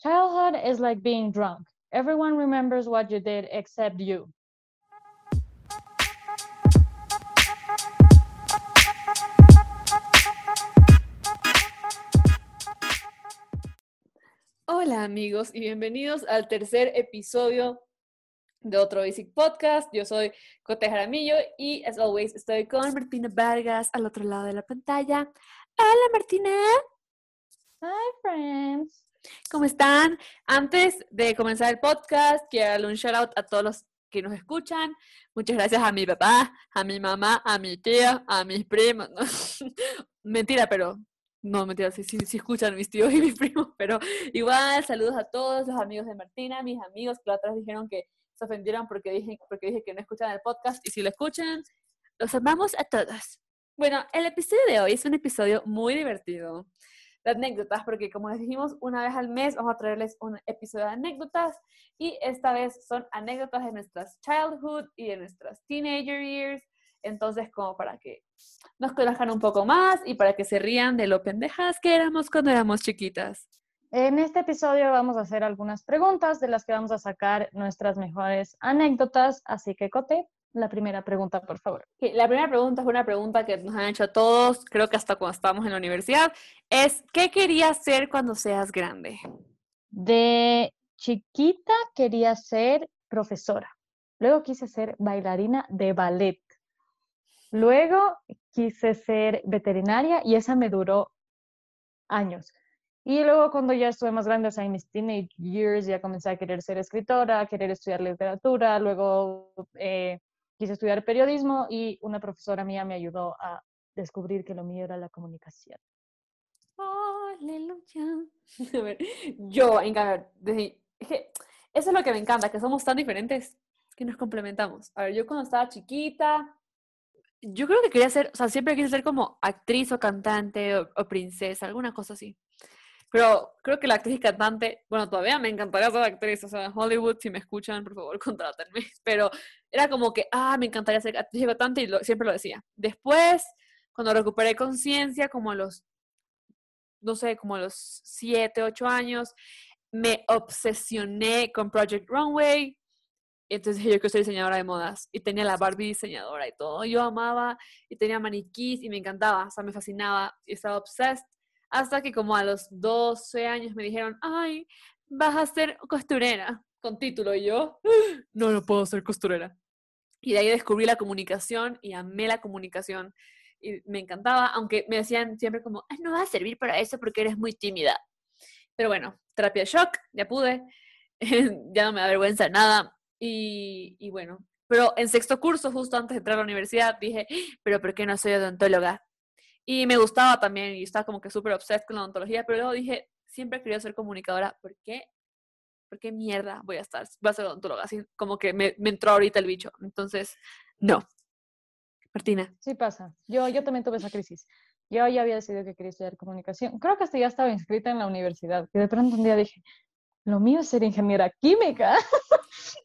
Childhood is like being drunk. Everyone remembers what you did except you. Hola amigos y bienvenidos al tercer episodio de otro Basic Podcast. Yo soy Cote Jaramillo y as always estoy con Martina Vargas al otro lado de la pantalla. Hola Martina. Hi friends. ¿Cómo están? Antes de comenzar el podcast, quiero darle un shout out a todos los que nos escuchan. Muchas gracias a mi papá, a mi mamá, a mi tía, a mis primos. Mentira, pero no, mentira, sí, sí, sí, escuchan mis tíos y mis primos, pero igual, saludos a todos los amigos de Martina, mis amigos que vez dijeron que se ofendieron porque dije, porque dije que no escuchan el podcast, y si lo escuchan, los amamos a todos. Bueno, el episodio de hoy es un episodio muy divertido anécdotas, porque como les dijimos, una vez al mes vamos a traerles un episodio de anécdotas, y esta vez son anécdotas de nuestras childhood y de nuestras teenager years, entonces como para que nos conozcan un poco más y para que se rían de lo pendejas que éramos cuando éramos chiquitas. En este episodio vamos a hacer algunas preguntas de las que vamos a sacar nuestras mejores anécdotas, así que Cote, la primera pregunta, por favor. La primera pregunta es una pregunta que nos han hecho a todos, creo que hasta cuando estábamos en la universidad, es ¿qué querías ser cuando seas grande? De chiquita quería ser profesora. Luego quise ser bailarina de ballet. Luego quise ser veterinaria y esa me duró años. Y luego cuando ya estuve más grande, o sea, en mis teenage years, ya comencé a querer ser escritora, a querer estudiar literatura, luego eh, quise estudiar periodismo y una profesora mía me ayudó a descubrir que lo mío era la comunicación. Aleluya. A ver, yo, en cambio, eso es lo que me encanta, que somos tan diferentes que nos complementamos. A ver, yo cuando estaba chiquita, yo creo que quería ser, o sea, siempre quise ser como actriz o cantante o, princesa, alguna cosa así. Pero creo que la actriz y cantante, bueno, todavía me encantaría ser actriz, o sea, en Hollywood, si me escuchan, por favor, contrátenme. Pero era como que, ah, me encantaría ser actriz y cantante y lo, siempre lo decía. Después, cuando recuperé conciencia, como a los, no sé, como a los 7, 8 años, me obsesioné con Project Runway, entonces yo que soy diseñadora de modas y tenía la Barbie diseñadora y todo. Yo amaba y tenía maniquís y me encantaba, o sea, me fascinaba y estaba obsessed. Hasta que como a los 12 años me dijeron, ay, vas a ser costurera con título. Y yo, no, no puedo ser costurera. Y de ahí descubrí la comunicación y amé la comunicación y me encantaba, aunque me decían siempre como, no vas a servir para eso porque eres muy tímida. Pero bueno, terapia shock, ya pude, ya no me da vergüenza nada y, y, bueno, pero en sexto curso, justo antes de entrar a la universidad, dije, pero ¿por qué no soy odontóloga? Y me gustaba también y estaba como que súper obsessed con la odontología, pero luego dije, siempre quería ser comunicadora, ¿por qué? ¿Por qué mierda voy a estar? Voy a ser odontóloga, así como que me, me entró ahorita el bicho. Entonces, no. Martina. Sí pasa. Yo, yo también tuve esa crisis. Yo ya había decidido que quería estudiar comunicación. Creo que hasta ya estaba inscrita en la universidad. Y de pronto un día dije, lo mío es ser ingeniera química.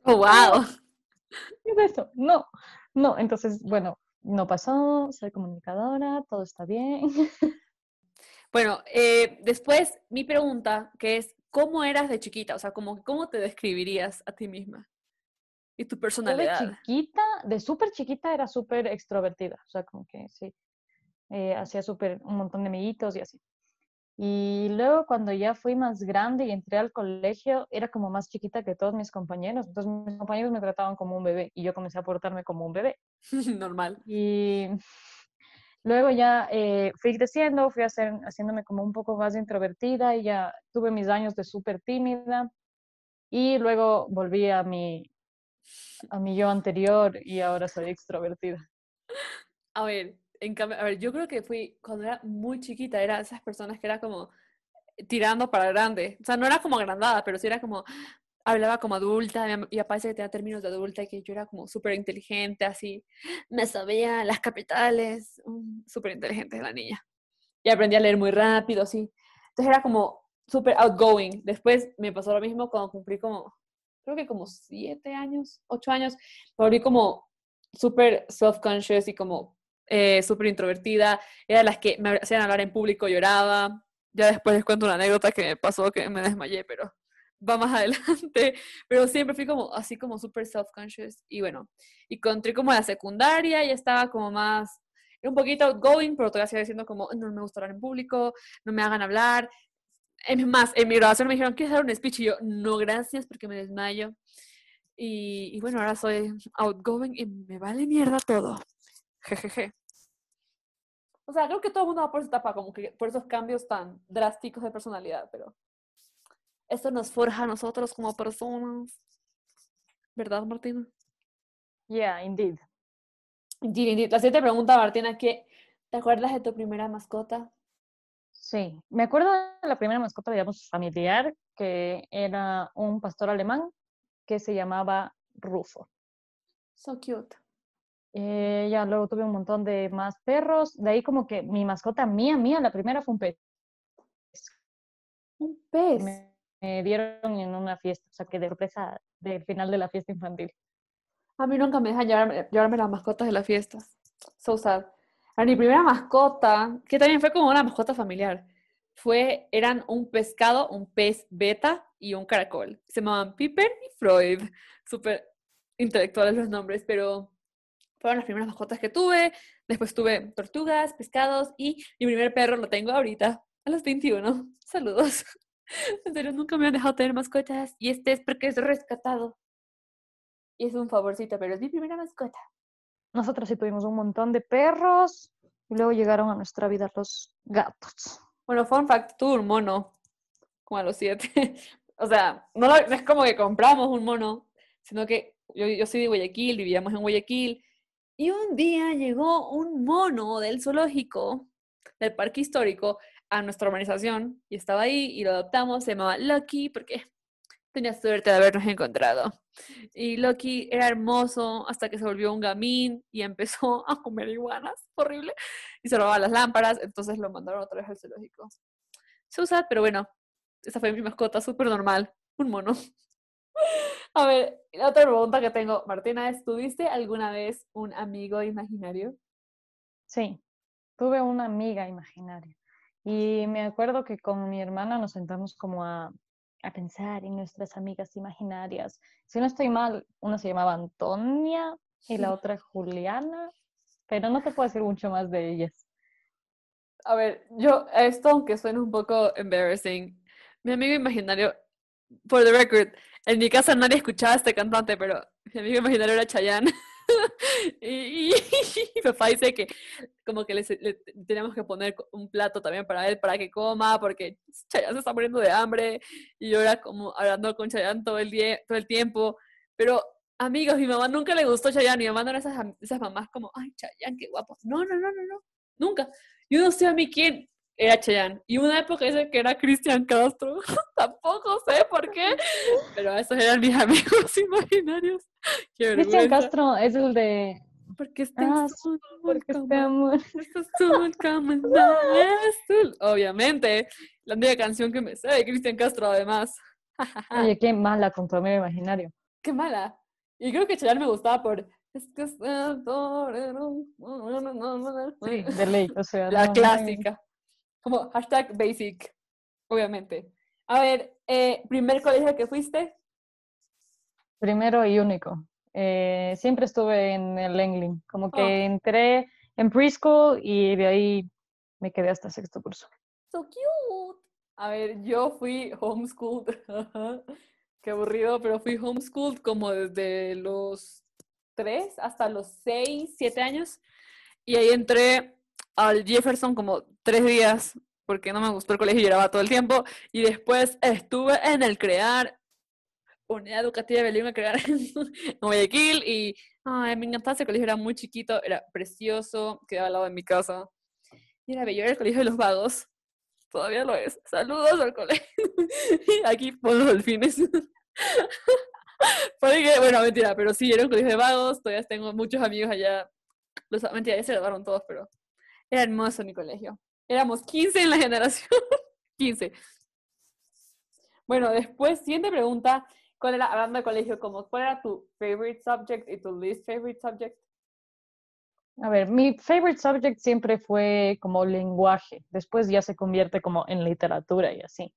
Oh, wow. ¿Qué es eso? No, no. Entonces, bueno, no pasó, soy comunicadora, todo está bien. Bueno, eh, después mi pregunta, que es, ¿cómo eras de chiquita? O sea, ¿cómo, cómo te describirías a ti misma? Y tu personalidad. Yo de chiquita, de súper chiquita era súper extrovertida. O sea, como que sí, eh, hacía súper un montón de amiguitos y así. Y luego cuando ya fui más grande y entré al colegio, era como más chiquita que todos mis compañeros. Entonces mis compañeros me trataban como un bebé y yo comencé a portarme como un bebé. Normal. Y luego ya eh, fui creciendo, fui hacer, haciéndome como un poco más introvertida y ya tuve mis años de súper tímida. Y luego volví a mi, a mi yo anterior y ahora soy extrovertida. A ver, en cambio, a ver, yo creo que fui, cuando era muy chiquita, era esas personas que era como tirando para grande. O sea, no era como agrandada, pero sí era como, hablaba como adulta, y parece que tenía términos de adulta y que yo era como súper inteligente, así. Me sabía las capitales, súper inteligente la niña. Y aprendí a leer muy rápido, sí. Entonces era como súper outgoing. Después me pasó lo mismo cuando cumplí como, creo que como siete años, ocho años, me volví como súper self-conscious y como eh, súper introvertida, era las que me hacían hablar en público, lloraba. Ya después les cuento una anécdota que me pasó que me desmayé, pero va más adelante, pero siempre fui como así como súper self-conscious y bueno, y encontré como la secundaria y estaba como más, un poquito outgoing, pero todavía seguía diciendo como, no me gusta hablar en público, no me hagan hablar. Es más, en mi grabación me dijeron, ¿quieres dar un speech? Y yo, no, gracias, porque me desmayo. Y, y bueno, ahora soy outgoing y me vale mierda todo. Jejeje. O sea, creo que todo el mundo va por esa etapa, como que por esos cambios tan drásticos de personalidad, pero esto nos forja a nosotros como personas. ¿Verdad, Martina? Yeah, indeed. Indeed, indeed. La siguiente pregunta, Martina, ¿qué, ¿te acuerdas de tu primera mascota? Sí, me acuerdo de la primera mascota, digamos, familiar, que era un pastor alemán que se llamaba Rufo. So cute. Eh, ya luego tuve un montón de más perros. De ahí como que mi mascota mía, mía, la primera fue un pez. Un pez. Me, me dieron en una fiesta, o sea, que de sorpresa del final de la fiesta infantil. A mí nunca me dejan llevarme, llevarme las mascotas de las fiestas. So sad. A mi primera mascota, que también fue como una mascota familiar, fue, eran un pescado, un pez beta y un caracol. Se llamaban Piper y Freud. Súper intelectuales los nombres, pero fueron las primeras mascotas que tuve. Después tuve tortugas, pescados y mi primer perro lo tengo ahorita, a los 21. Saludos. En serio, nunca me han dejado tener mascotas y este es porque es rescatado. Y es un favorcito, pero es mi primera mascota. Nosotros sí tuvimos un montón de perros y luego llegaron a nuestra vida los gatos. Bueno, fun fact, tuve un mono, como a los siete. o sea, no, lo- no es como que compramos un mono, sino que yo, yo soy de Guayaquil, vivíamos en Guayaquil, y un día llegó un mono del zoológico, del parque histórico, a nuestra urbanización, y estaba ahí, y lo adoptamos, se llamaba Lucky, porque tenía suerte de habernos encontrado. Y Lucky era hermoso hasta que se volvió un gamín y empezó a comer iguanas, horrible, y se robaba las lámparas, entonces lo mandaron otra vez al zoológico. So sad, pero bueno, esa fue mi mascota, súper normal, un mono. A ver, la otra pregunta que tengo, Martina, es, ¿tuviste alguna vez un amigo imaginario? Sí, tuve una amiga imaginaria. Y me acuerdo que con mi hermana nos sentamos como a, a pensar en nuestras amigas imaginarias. Si no estoy mal, una se llamaba Antonia y la otra Juliana, pero no te puedo decir mucho más de ellas. A ver, yo, esto aunque suene un poco embarrassing, mi amigo imaginario, por the record, en mi casa nadie escuchaba este cantante, pero mi amigo imaginario era Chayanne. y, y papá dice que como que le, le teníamos que poner un plato también para él, para que coma, porque Chayanne se está muriendo de hambre, y yo era como hablando con Chayanne todo el, día, todo el tiempo, pero amigos, mi mamá nunca le gustó Chayanne, mi mamá no era esas, esas mamás como, ay, Chayanne, qué guapo. No, no, no, no, no, nunca. Yo no sé a mí quién era Chayanne. Y una época dice que era Cristian Castro. Tampoco sé por qué. Pero esos eran mis amigos imaginarios. Cristian. Castro es el de Porque Ah, azul Porque como- este amor. azul azul. Obviamente, la única canción que me sé de Cristian Castro, además. Oye, qué mala con tu amigo imaginario. Qué mala. Y creo que Chayanne me gustaba por... Es que es. Sí, de ley, o sea. La no, clásica. Como hashtag basic, obviamente. A ver, eh, primer colegio que fuiste. Primero y único. Eh, siempre estuve en el Engling, como que Oh. entré en preschool y de ahí me quedé hasta sexto curso. So cute. A ver, yo fui homeschooled. Qué aburrido, pero fui homeschooled como desde los 3 hasta los 6, 7 años. Y ahí entré al Jefferson como tres días porque no me gustó el colegio y lloraba todo el tiempo. Y después estuve en el CREAR, Unidad Educativa Bilingüe CREAR en Guayaquil. Y ay, me encantaba ese colegio, era muy chiquito, era precioso, quedaba al lado de mi casa. Y era bello, era el colegio de los vagos. Todavía lo es. Saludos al colegio. Aquí por los delfines. Porque, bueno, mentira, pero sí, era un colegio de vagos. Todavía tengo muchos amigos allá. Los, mentira, ya se graduaron todos, pero era hermoso mi colegio. Éramos 15 en la generación. 15. Bueno, después, siguiente pregunta. ¿Cuál era, hablando de colegio, como, cuál era tu favorite subject y tu least favorite subject? A ver, mi favorite subject siempre fue como lenguaje, después ya se convierte como en literatura y así.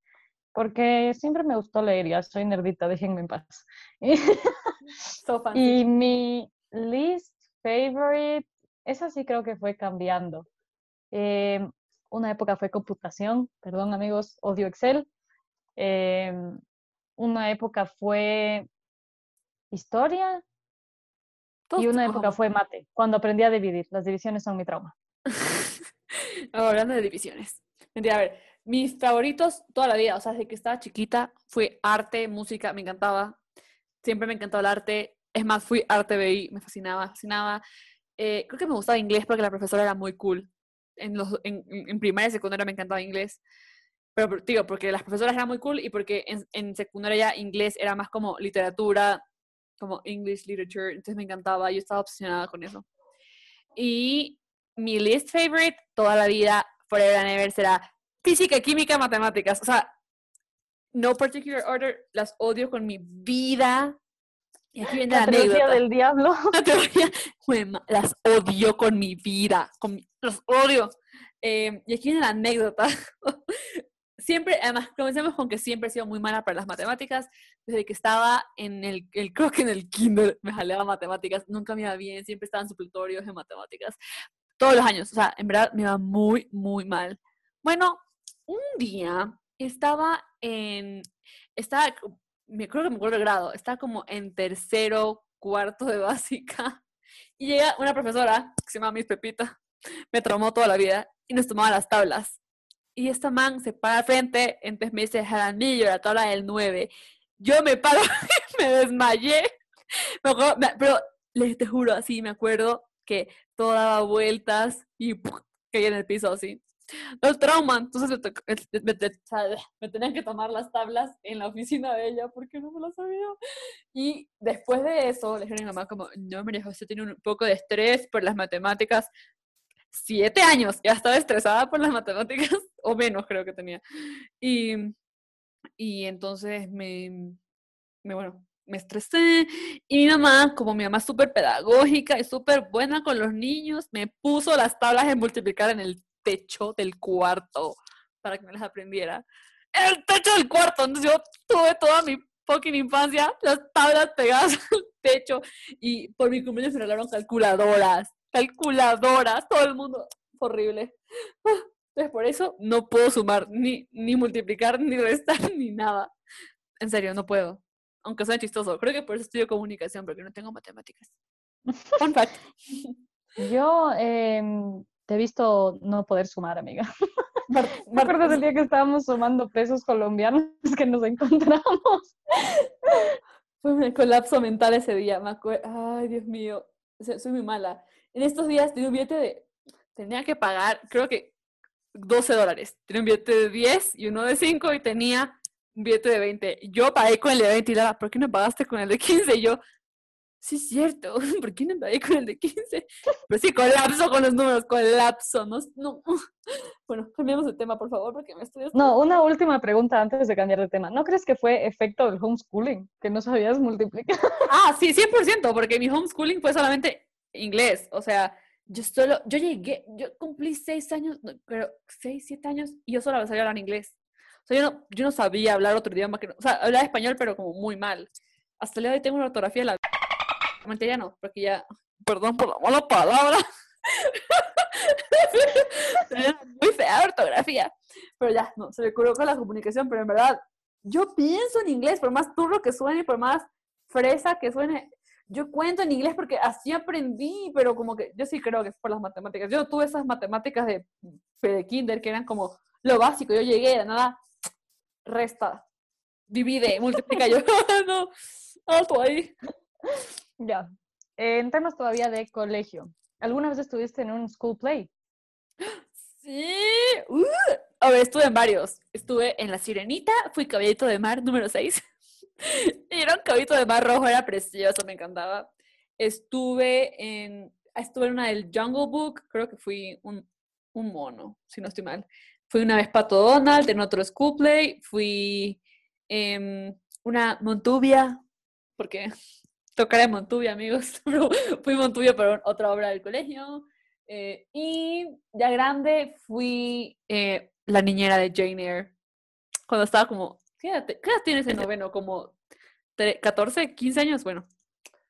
porque siempre me gustó leer, ya soy nerdita, déjenme en paz. So y mi least favorite, esa sí creo que fue cambiando. Eh, una época fue computación, perdón amigos, odio Excel. Eh, una época fue historia y una época fue mate, cuando aprendí a dividir. Las divisiones son mi trauma. Hablando de divisiones. Mentira, a ver, mis favoritos toda la vida, o sea, desde que estaba chiquita, fue arte, música, me encantaba. Siempre me encantó el arte. Es más, fui arte BI, me fascinaba, fascinaba. Eh, creo que me gustaba inglés porque la profesora era muy cool. En, los, en, en primaria y secundaria me encantaba inglés. Pero, digo, porque las profesoras eran muy cool y porque en, en secundaria ya inglés era más como literatura, como English literature, entonces me encantaba, yo estaba obsesionada con eso. Y mi least favorite toda la vida, forever and ever, será física, química, matemáticas. O sea, no particular order, las odio con mi vida. Y aquí viene la, La anécdota. del diablo. La teoría, las odio con mi vida, con mi- los odio. Eh, y aquí viene la anécdota. siempre, además, comencemos con que siempre he sido muy mala para las matemáticas. Desde que estaba en el, el creo que en el kinder me jaleaba matemáticas, nunca me iba bien, siempre estaba en supletorios de matemáticas. Todos los años, o sea, en verdad me iba muy, muy mal. Bueno, un día estaba en, estaba, me creo que me acuerdo el grado, estaba como en tercero, cuarto de básica, y llega una profesora que se llama Miss Pepita, me traumó toda la vida, y nos tomaba las tablas. Y esta man se para al frente, entonces me dice Jaramillo, la tabla del 9. Yo me paro me desmayé. Me acuerdo- me- pero les te juro, así me acuerdo que todo daba vueltas y ¡puf! caí en el piso así. Los trauman, entonces me, me- me- me tenían que tomar las tablas en la oficina de ella porque no me las sabía. Y después de eso, le dijeron a mi mamá como, no, María José tiene un poco de estrés por las matemáticas. Siete años, ya estaba estresada por las matemáticas, o menos creo que tenía. Y, y entonces me, me, bueno, me estresé. Y mi mamá, como mi mamá es súper pedagógica y súper buena con los niños, me puso las tablas de multiplicar en el techo del cuarto para que me las aprendiera. En el techo del cuarto. Entonces yo tuve toda mi fucking infancia las tablas pegadas al techo. Y por mi cumpleaños me regalaron calculadoras. Calculadoras. Todo el mundo. Horrible. Entonces por eso no puedo sumar, ni, ni multiplicar, ni restar, ni nada. En serio, no puedo. Aunque suene chistoso. Creo que por eso estudio comunicación, porque no tengo matemáticas. Fun fact. Yo em, te he visto no poder sumar, amiga. Mar- ¿Te Mar- acuerdas el día que estábamos sumando pesos colombianos que nos encontramos? Fue un colapso mental ese día, me acuerdo. Ay, Dios mío, soy muy mala. En estos días tenía un billete de, tenía que pagar, creo que 12 dólares. Tenía un billete de 10 y uno de 5 y tenía un billete de 20. Yo pagué con el de 20 y la, ¿por qué no pagaste con el de 15? Y yo, sí es cierto, ¿por qué no pagué con el de 15? Pero sí, colapso con los números, colapso, no, no. Bueno, cambiamos de tema, por favor, porque me estoy... No, una última pregunta antes de cambiar de tema. ¿No crees que fue efecto del homeschooling? Que no sabías multiplicar. Ah, sí, 100%, porque mi homeschooling fue solamente inglés. O sea, yo solo, yo llegué, yo cumplí seis años, pero seis, siete años, y yo solo sabía hablar inglés. O sea, yo no, yo no sabía hablar otro idioma que no, o sea, hablaba español, pero como muy mal. Hasta el día de hoy tengo una ortografía de la... Mentira, ya no, porque ya, perdón por la mala palabra. Muy fea ortografía. Pero ya, no, se curó con la comunicación, pero en verdad, yo pienso en inglés, por más turro que suene, por más fresa que suene, yo cuento en inglés porque así aprendí, pero como que yo sí creo que es por las matemáticas. Yo tuve esas matemáticas de, de kinder que eran como lo básico. Yo llegué, de nada, resta, divide, multiplica. Yo, no, alto ahí. Ya. En temas todavía de colegio. ¿Alguna vez estuviste en un school play? Sí. Uh, a ver, estuve en varios. Estuve en La Sirenita, fui caballito de mar número 6. y era un caballito de mar rojo, era precioso, me encantaba. Estuve en, estuve en una del Jungle Book, creo que fui un, un mono, si no estoy mal. Fui una vez Pato Donald en otro school play, fui en una Montubia, porque tocaré en Montubia, amigos, fui Montubia para otra obra del colegio. Eh, y ya grande fui eh, la niñera de Jane Eyre. Cuando estaba como ¿Qué edad, te- qué edad tienes en noveno? ¿Como tre- 14, 15 años? Bueno.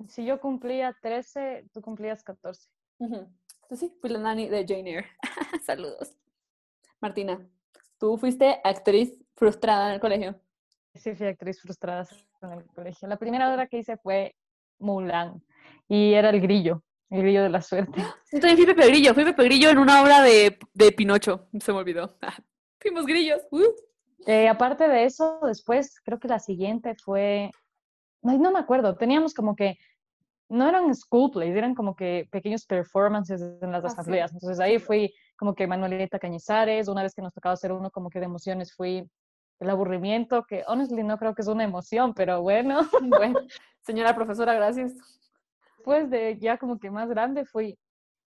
Si yo cumplía 13, tú cumplías 14. Ujú. Entonces sí, fui la nani de Jane Eyre. Saludos. Martina, tú fuiste actriz frustrada en el colegio. Sí, fui actriz frustrada en el colegio. La primera obra que hice fue Mulan y era el grillo, el grillo de la suerte. Yo también fui Pepe Grillo, fui Pepe Grillo en una obra de, de Pinocho. Se me olvidó. Fuimos grillos. uh. Eh, aparte de eso, después creo que la siguiente fue, ay, no me acuerdo, teníamos como que, no eran school plays, eran como que pequeños performances en las Ah, asambleas. Entonces ahí fui como que Manuelita Cañizares, una vez que nos tocaba hacer uno como que de emociones fui el aburrimiento, que honestly no creo que es una emoción, pero bueno. Bueno, señora profesora, gracias. Después de ya como que más grande fui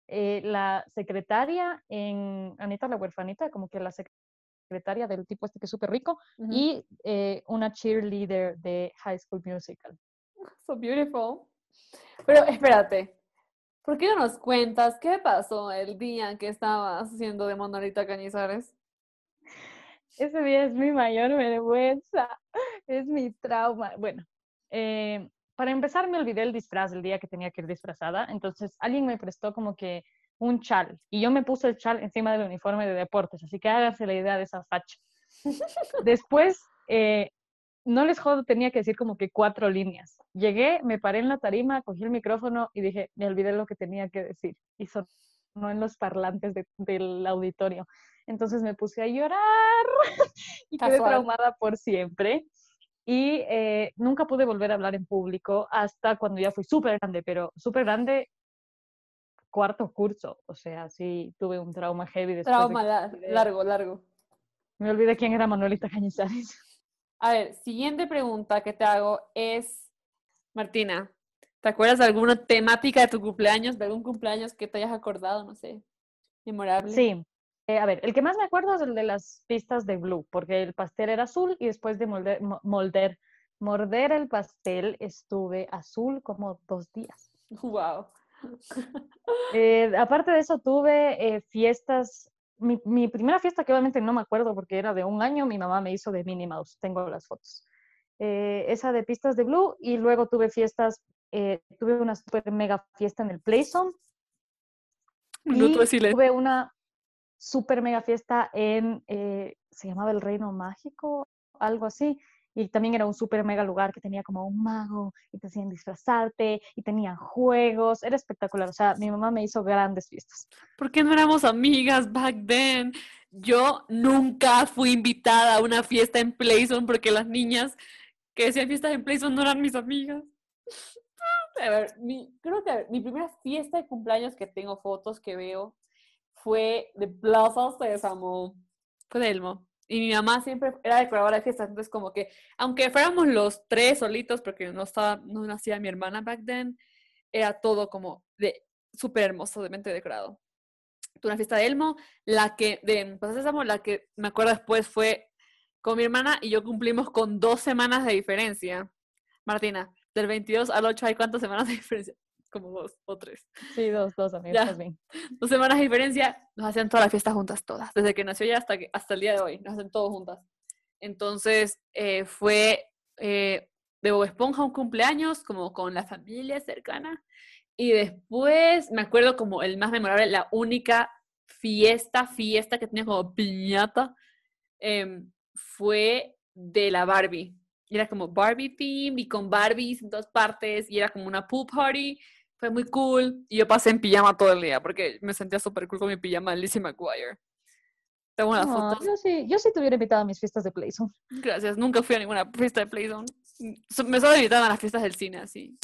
eh, la secretaria en Anita la huerfanita, como que la secretaria del tipo este que es súper rico, y eh, una cheerleader de High School Musical. So beautiful. Pero espérate, ¿por qué no nos cuentas qué pasó el día que estabas haciendo de Monolita Cañizares? Ese día es mi mayor vergüenza, es mi trauma. Bueno, eh, para empezar me olvidé el disfraz el día que tenía que ir disfrazada, entonces alguien me prestó como que un chal y yo me puse el chal encima del uniforme de deportes, así que háganse la idea de esa facha. Después, eh, no les jodo, tenía que decir como que cuatro líneas. Llegué, me paré en la tarima, cogí el micrófono y dije, me olvidé lo que tenía que decir. Y sonó en los parlantes de- del auditorio. Entonces me puse a llorar y quedé Casual. traumada por siempre. Y eh, nunca pude volver a hablar en público hasta cuando ya fui súper grande, pero súper grande, cuarto curso. O sea, sí tuve un trauma heavy después de Trauma que olvidé- largo, largo. me olvidé quién era Manuelita Cañizares. A ver, siguiente pregunta que te hago es, Martina, ¿te acuerdas de alguna temática de tu cumpleaños, de algún cumpleaños que te hayas acordado, no sé, memorable? Sí. Eh, a ver, el que más me acuerdo es el de las pistas de Blue, porque el pastel era azul y después de molder, mo- molder- morder el pastel estuve azul como dos días. Wow. Eh, aparte de eso, tuve eh, fiestas. Mi, mi primera fiesta, que obviamente no me acuerdo porque era de un año, mi mamá me hizo de Minnie Mouse. Tengo las fotos. Eh, esa de pistas de Blue y luego tuve fiestas. Eh, tuve una super mega fiesta en el Playzone minuto de y silencio. tuve una super mega fiesta en, eh, se llamaba el Reino Mágico, algo así, y también era un super mega lugar que tenía como un mago y te hacían disfrazarte y tenían juegos, era espectacular, o sea, mi mamá me hizo grandes fiestas. ¿Por qué no éramos amigas back then? Yo nunca fui invitada a una fiesta en Playzone porque las niñas que hacían fiestas en Playzone no eran mis amigas. A ver, mi, creo que mi primera fiesta de cumpleaños que tengo fotos que veo fue de Plaza Sésamo. Fue de Elmo. Y mi mamá siempre era decoradora de fiestas, entonces como que, aunque fuéramos los tres solitos, porque no estaba, no nacía mi hermana back then, era todo como de súper hermoso, de mente decorado. Tuve una fiesta de Elmo, la que, de Plaza Sésamo, la que me acuerdo después fue con mi hermana y yo cumplimos con dos semanas de diferencia. Martina, del 22 al 8 hay cuántas semanas de diferencia? Como dos o tres. Sí, dos, dos amigos, Ya. bien. Dos semanas de diferencia, nos hacían todas las fiestas juntas, todas. Desde que nació ella hasta, que, hasta el día de hoy, nos hacen todas juntas. Entonces, eh, fue eh, de Bob Esponja un cumpleaños, como con la familia cercana. Y después, me acuerdo como el más memorable, la única fiesta, fiesta que tenía como piñata, em, fue de la Barbie. Y era como Barbie theme y con Barbies en todas partes y era como una pool party. Fue muy cool. Y yo pasé en pijama todo el día porque me sentía súper cool con mi pijama de Lizzie McGuire. Tengo unas Ah, fotos. yo sí, yo sí te hubiera invitado a mis fiestas de Playzone. Gracias. Nunca fui a ninguna fiesta de Playzone. Me solo invitaban a las fiestas del cine, así.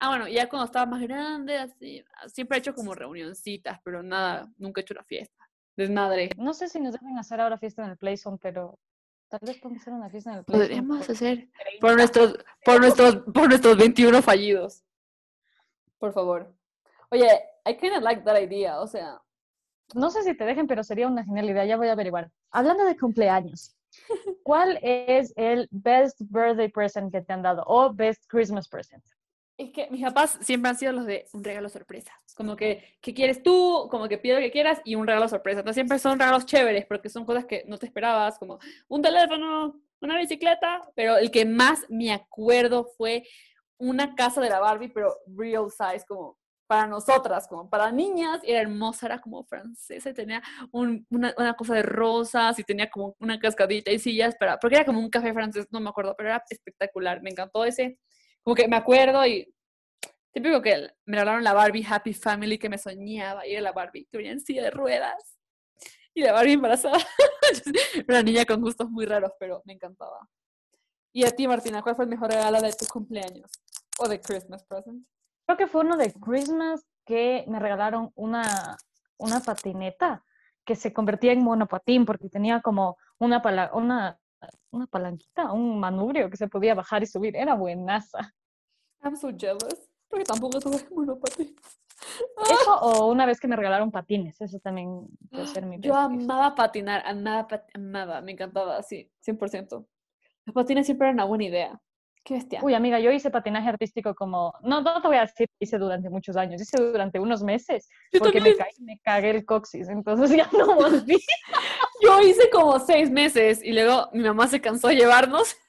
Ah, bueno, ya cuando estaba más grande, así. Siempre he hecho como reunioncitas, pero nada, nunca he hecho una fiesta. Desmadre. No sé si nos deben hacer ahora fiesta en el Playzone, pero tal vez podemos hacer una fiesta en el. Podríamos hacer 30. por nuestros, por nuestros, por nuestros 21 fallidos. Por favor. Oye, I kind of like that idea, o sea, No sé si te dejen, pero sería una genial idea, ya voy a averiguar. Hablando de cumpleaños, ¿cuál es el best birthday present que te han dado o best Christmas present? Es que mis papás siempre han sido los de un regalo sorpresa. Como que, ¿qué quieres tú? Como que pido lo que quieras y un regalo sorpresa. Entonces siempre son regalos chéveres porque son cosas que no te esperabas, como un teléfono, una bicicleta. Pero el que más me acuerdo fue una casa de la Barbie, pero real size, como para nosotras, como para niñas, era hermosa, era como francesa, tenía una, una, cosa de rosas y tenía como una cascadita y sillas, para, porque era como un café francés, no me acuerdo, pero era espectacular, me encantó ese, como que me acuerdo y típico que me regalaron la Barbie Happy Family que me soñaba, y era la Barbie que venía en silla de ruedas, y la Barbie embarazada, una niña con gustos muy raros, pero me encantaba. Y a ti, Martina, ¿cuál fue el mejor regalo de tu cumpleaños? O de Christmas present? Creo que fue uno de Christmas que me regalaron una, una patineta que se convertía en monopatín porque tenía como una, una, una palanquita, un manubrio que se podía bajar y subir. Era buenaza. I'm so jealous, porque tampoco tuve monopatín. Eso o una vez que me regalaron patines, eso también puede ser mi Yo amaba patinar, amaba, amaba, me encantaba, sí, 100%. Los patines siempre eran una buena idea. Qué bestia. Uy, amiga, yo hice patinaje artístico como, no, no te voy a decir, hice durante muchos años, hice durante unos meses, porque me, caí, me cagué el coxis, entonces ya no volví. yo hice como seis meses y luego mi mamá se cansó de llevarnos.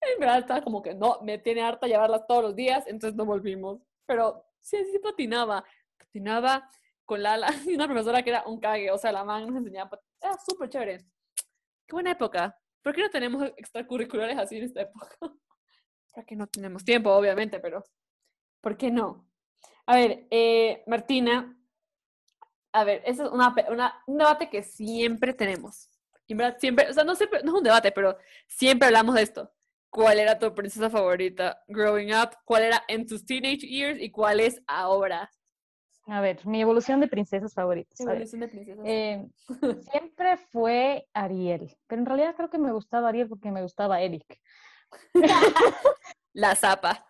En verdad estaba como que no, me tiene harta llevarlas todos los días, entonces no volvimos. Pero sí, sí patinaba. Patinaba con Lala y una profesora que era un cague, o sea, la man nos enseñaba, era súper chévere. Qué buena época. ¿Por qué no tenemos extracurriculares así en esta época? Que no tenemos tiempo, obviamente, pero ¿por qué no? A ver, eh, Martina, a ver, eso es una, un debate que siempre tenemos. Y en verdad, siempre, o sea, no, siempre, no es un debate, pero siempre hablamos de esto. ¿Cuál era tu princesa favorita growing up? ¿Cuál era en tus teenage years? ¿Y cuál es ahora? A ver, mi evolución de princesas favoritas. Evolución de princesas. Eh, siempre fue Ariel, pero en realidad creo que me gustaba Ariel porque me gustaba Eric. La zapa.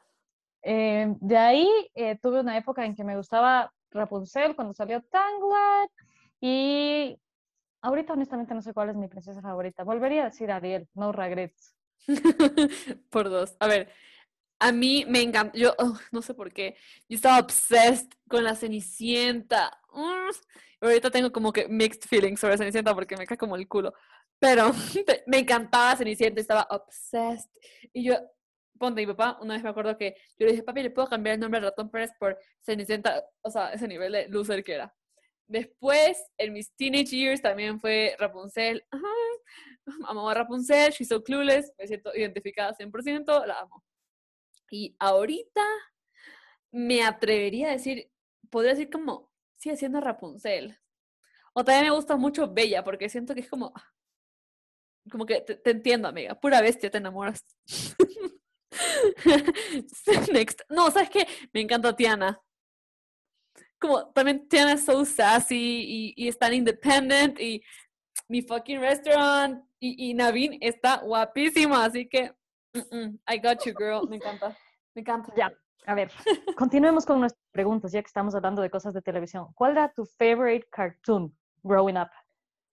Eh, de ahí eh, tuve una época en que me gustaba Rapunzel cuando salió Tangled y ahorita honestamente no sé cuál es mi princesa favorita. Volvería a decir Ariel, no regrets. por dos. A ver, a mí me encanta, yo no sé por qué, yo estaba obsessed con la Cenicienta. Mm, ahorita tengo como que mixed feelings sobre Cenicienta porque me cae como el culo. Pero me encantaba Cenicienta, estaba obsessed. Y yo, ponte, mi papá, una vez me acuerdo que yo le dije, papi, ¿le puedo cambiar el nombre de Ratón Pérez por Cenicienta? O sea, ese nivel de loser que era. Después, en mis teenage years, también fue Rapunzel. Ajá, amaba a Rapunzel, she's so clueless, me siento identificada 100%, la amo. Y ahorita me atrevería a decir, podría decir como, sigue siendo Rapunzel. O también me gusta mucho Bella, porque siento que es como, como que te, entiendo, amiga. Pura bestia, te enamoras. Next. No, ¿sabes qué? Me encanta Tiana. Como también Tiana es so sassy y, y es tan independent y mi fucking restaurant y, y Navin está guapísima, así que I got you, girl. Me encanta. Me encanta. Ya, a ver, continuemos con nuestras preguntas, ya que estamos hablando de cosas de televisión. ¿Cuál era tu favorite cartoon growing up?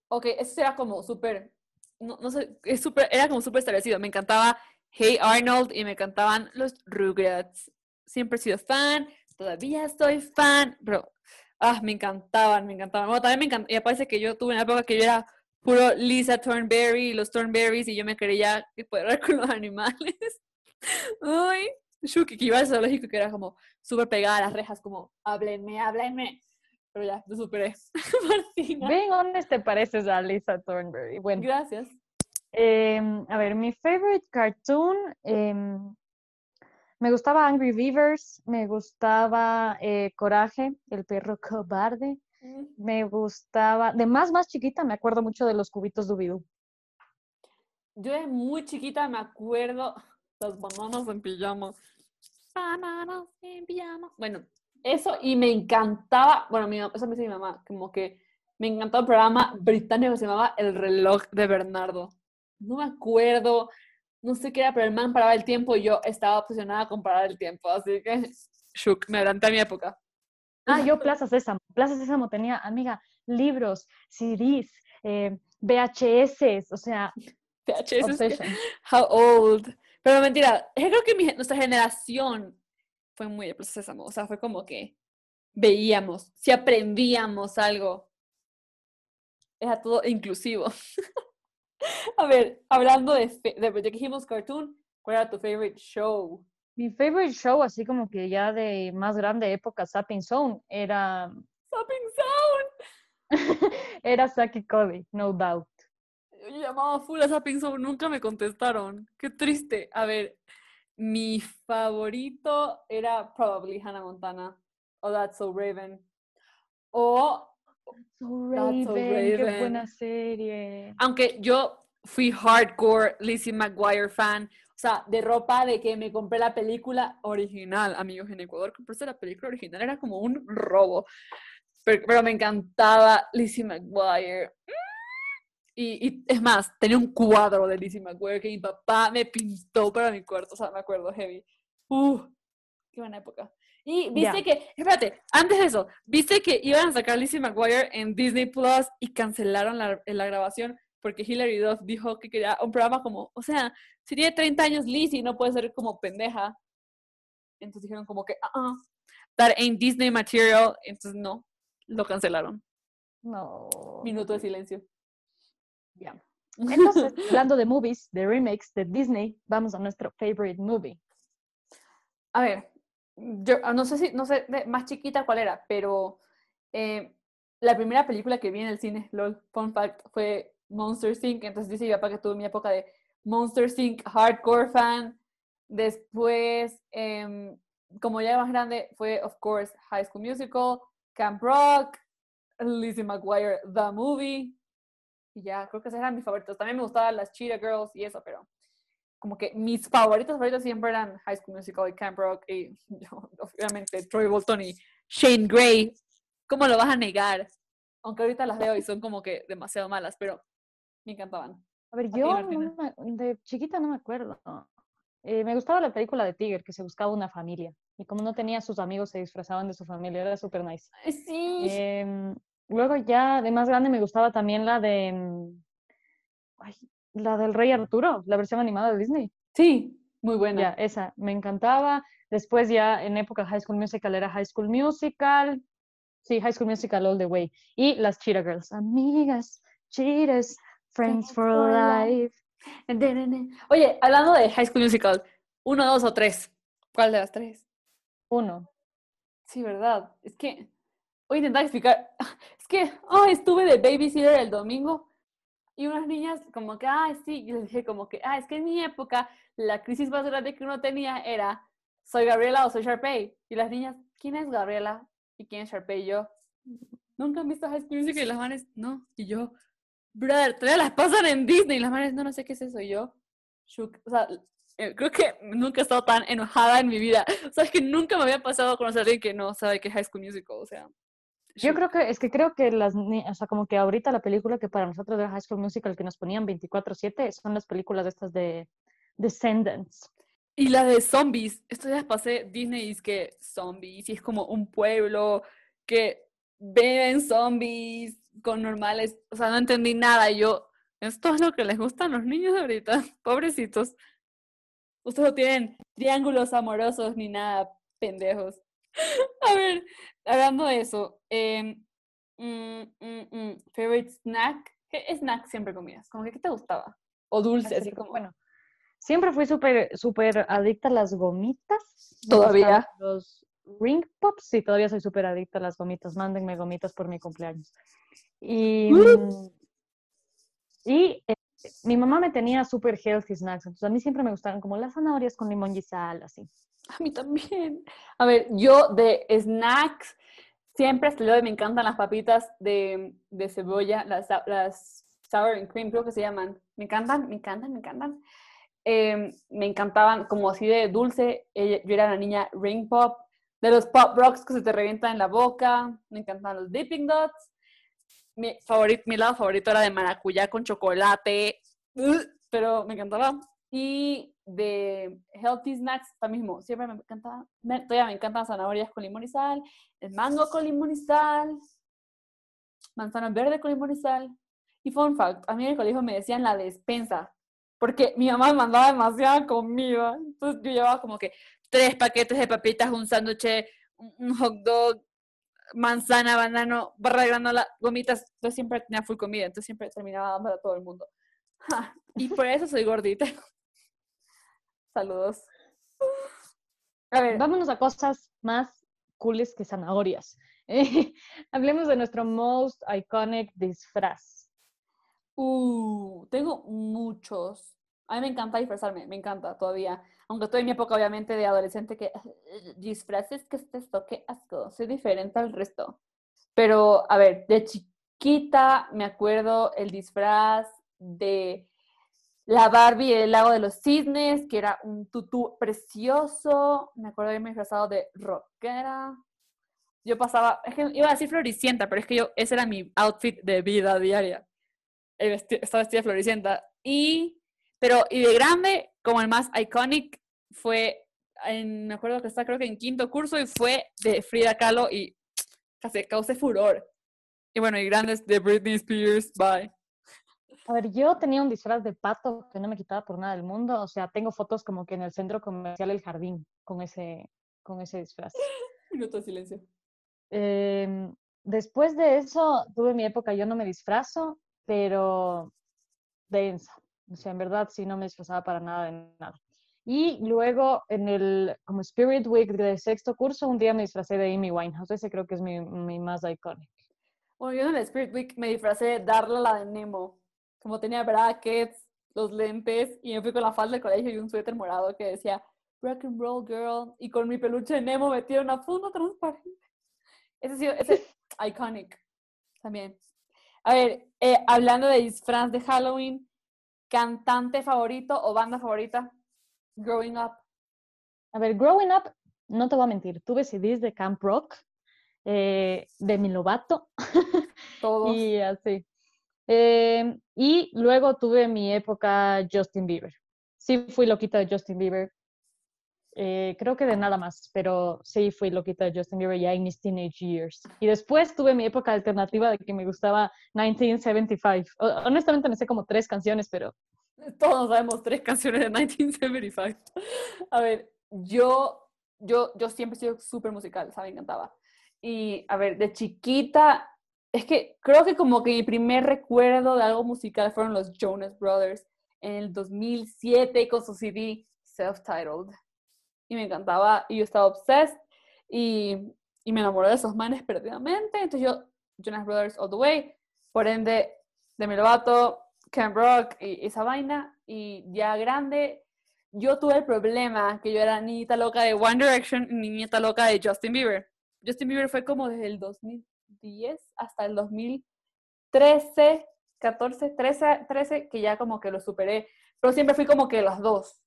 Ok, ese era como súper no, no sé, es super, era como súper establecido. Me encantaba Hey Arnold y me encantaban los Rugrats. Siempre he sido fan, todavía soy fan, pero ah, me encantaban, me encantaban. Bueno, también me encantaba, y parece que yo tuve una época que yo era puro Lisa Thornberry y los Thornberries y yo me creía que podía hablar con los animales. Uy, Shuki, que iba al zoológico que era como súper pegada a las rejas, como háblenme, háblenme. Pero ya, lo superé. Martina. Being honest, te pareces a Lisa Thornberry. Bueno. Gracias. Em, a ver, mi favorite cartoon. Em, me gustaba Angry Beavers, me gustaba eh, Coraje, el perro cobarde. Mm. Me gustaba, de más, más chiquita, me acuerdo mucho de los cubitos Dubidú. Yo de muy chiquita me acuerdo las bananas en pijama. Bananas en pijama. Bueno, eso y me encantaba, bueno, mi, eso me dice mi mamá, como que me encantaba el programa británico que se llamaba El reloj de Bernardo. No me acuerdo, no sé qué era, pero el man paraba el tiempo y yo estaba obsesionada con parar el tiempo, así que shook, me adelanté a mi época. Ah, yo Plaza Sésamo. Plaza Sésamo tenía, amiga, libros, CDs, eh, VHS, o sea, VHS. How old. Pero mentira, creo que mi, nuestra generación fue muy de Plaza Sésamo. O sea, fue como que veíamos, si aprendíamos algo. Era todo inclusivo. A ver, hablando de, de, de que dijimos cartoon, ¿cuál era tu favorite show? Mi favorite show, así como que ya de más grande época, Sapping Zone, era, Sapping Sound. era Saki Cody, no doubt. Yo llamaba full a Sapping Sound, nunca me contestaron. Qué triste. A ver, mi favorito era probably Hannah Montana o That's So Raven. O, So Raven, qué buena serie. aunque yo fui hardcore Lizzie McGuire fan, o sea, de ropa de que me compré la película original, amigos, en Ecuador comprarse la película original era como un robo. Pero, pero me encantaba Lizzie McGuire. Y, y es más, tenía un cuadro de Lizzie McGuire que mi papá me pintó para mi cuarto, o sea, me acuerdo, heavy. Uh, qué buena época. Y viste que, espérate, antes de eso, viste que iban a sacar Lizzie McGuire en Disney Plus y cancelaron la, la grabación porque Hilary Duff dijo que quería un programa como, o sea, si tiene 30 años Lizzie no puede ser como pendeja. Entonces dijeron como que, ah, ah, that ain't Disney material, entonces no, lo cancelaron. No. Minuto de silencio. Ya. Entonces, hablando de movies, de remakes de Disney, vamos a nuestro favorite movie. A ver, yo ah, no sé si, no sé más chiquita cuál era, pero eh, la primera película que vi en el cine, LOL, fun fact, fue Monster Inc. Entonces dice mi papá que tuve mi época de Monster Inc. hardcore fan. Después, em, como ya más grande, fue, of course, High School Musical, Camp Rock, Lizzie McGuire, The Movie. Y ya, creo que esos eran mis favoritos. También me gustaban las Cheetah Girls y eso, pero como que mis favoritos favoritos siempre eran High School Musical y Camp Rock y obviamente Troy Bolton y Shane Gray. ¿Cómo lo vas a negar? Aunque ahorita las veo y son como que demasiado malas, pero me encantaban. A ver, yo Martina? no me- de chiquita no me acuerdo. Eh, me gustaba la película de Tiger, que se buscaba una familia. Y como no tenía sus amigos, se disfrazaban de su familia. Era súper nice. Sí. Em, luego ya de más grande me gustaba también la de... mm, ay, la del Rey Arturo, la versión animada de Disney. Sí, muy buena. Ya, esa, me encantaba. Después ya en época High School Musical era High School Musical. Sí, High School Musical all the way. Y las Cheetah Girls. Amigas, cheetahs, friends for life. Oye, hablando de High School Musical, uno, dos o tres. ¿Cuál de las tres? Uno. Sí, ¿verdad? Es que voy a intentar explicar. Es que oh, estuve de babysitter el domingo y unas niñas como que, ah, sí, y les dije como que, ah, es que en mi época la crisis más grande que uno tenía era, ¿soy Gabriela o soy Sharpay? Y las niñas, ¿quién es Gabriela y quién es Sharpay? Y yo, ¿nunca han visto High School Musical? Y las manes, no. Y yo, brother, todavía las pasan en Disney. Y las manes, no, no sé qué es eso. Y yo, eh, creo que nunca he estado tan enojada en mi vida. O sea, es que nunca me había pasado conocer a alguien que no sabe qué es High School Musical. O sea, Yo creo que, es que creo que las, o sea, como que ahorita la película que para nosotros era High School Musical que nos ponían 24/7 son las películas estas de Descendants. Y la de zombies. Estos días pasé Disney y es que zombies. Y es como un pueblo que ven zombies con normales. O sea, no entendí nada. Y yo, esto es lo que les gustan los niños de ahorita. Pobrecitos. Ustedes no tienen triángulos amorosos ni nada, pendejos. A ver, hablando de eso. em, mm, mm, mm, favorite snack. ¿Qué snack siempre comías? Como que, ¿qué te gustaba? O dulce, así como. Bueno, siempre fui súper súper adicta a las gomitas. Todavía. Los ring pops, sí, todavía soy súper adicta a las gomitas. Mándenme gomitas por mi cumpleaños. Y, mm, y eh, mi mamá me tenía súper healthy snacks, entonces a mí siempre me gustaban como las zanahorias con limón y sal, así. A mí también. A ver, yo de snacks, siempre me encantan las papitas de, de cebolla, las, las sour and cream, creo que se llaman. Me encantan, me encantan, me encantan. Em, me encantaban como así de dulce. Yo era una niña ring pop, de los pop rocks que se te revientan en la boca. Me encantaban los dipping dots. Mi, favorito, mi lado favorito era de maracuyá con chocolate, pero me encantaba. Y de healthy snacks, también mismo, siempre me encantaba, me- todavía me encantan zanahorias con limón y sal, el mango con limón y sal, manzana verde con limón y sal. Y fun fact, a mí en el colegio me decían la despensa, porque mi mamá mandaba demasiada comida. Entonces yo llevaba como que tres paquetes de papitas, un sándwich, un hot dog, manzana, banano, barra de granola, gomitas. Yo siempre tenía full comida, entonces siempre terminaba dando a todo el mundo. y por eso soy gordita. Saludos. A ver. Vámonos a cosas más cooles que zanahorias. hablemos de nuestro most iconic disfraz. Uh, tengo muchos. A mí me encanta disfrazarme, me encanta todavía. Aunque estoy en mi época, obviamente, de adolescente, que disfraces, que es esto? Qué asco. Soy diferente al resto. Pero, a ver, de chiquita me acuerdo el disfraz de la Barbie del lago de los cisnes, que era un tutú precioso. Me acuerdo de haberme disfrazado de rockera. Yo pasaba, es que iba a decir floricienta, pero es que yo, ese era mi outfit de vida diaria. estaba vestida floricienta. Y, pero, y de grande, como el más iconic, fue, en, me acuerdo que está creo que en quinto curso, y fue de Frida Kahlo y casi causé furor. Y bueno, y grandes de Britney Spears, bye. A ver, yo tenía un disfraz de pato que no me quitaba por nada del mundo. O sea, tengo fotos como que en el centro comercial El Jardín con ese, con ese disfraz. Minuto de silencio. Em, después de eso, tuve mi época, yo no me disfrazo, pero densa. O sea, en verdad sí no me disfrazaba para nada de nada. Y luego en el como Spirit Week de sexto curso, un día me disfracé de Amy Winehouse. Ese creo que es mi, mi más icónico. Bueno, yo en el Spirit Week me disfracé de Darla la de Nemo como tenía brackets, los lentes, y me fui con la falda del colegio y un suéter morado que decía Rock and Roll Girl, y con mi peluche de Nemo metida en una funda transparente. Ese sí, ese iconic también. A ver, eh, hablando de disfraz de Halloween, cantante favorito o banda favorita, Growing Up. A ver, Growing Up, no te voy a mentir, tuve CDs de Camp Rock, eh, de Mi Lovato. Todos. y así. Em, y luego tuve mi época Justin Bieber. Sí fui loquita de Justin Bieber. Eh, creo que de nada más, pero sí fui loquita de Justin Bieber ya en mis teenage years. Y después tuve mi época alternativa de que me gustaba 1975. honestamente me sé como tres canciones, pero... Todos sabemos tres canciones de 1975. A ver, yo, yo, yo siempre he sido súper musical, ¿sabes? Me encantaba. Y a ver, de chiquita es que creo que como que mi primer recuerdo de algo musical fueron los Jonas Brothers en el 2007 con su CD self-titled. Y me encantaba y yo estaba obsessed y, y me enamoré de esos manes perdidamente. Entonces yo, Jonas Brothers all the way, por ende, de mi Lovato, Camp Rock y esa vaina. Y ya grande, yo tuve el problema que yo era niñita loca de One Direction y niñita loca de Justin Bieber. Justin Bieber fue como desde el 2000 hasta el 2013, 14, 13, 13, que ya como que lo superé. Pero siempre fui como que las dos.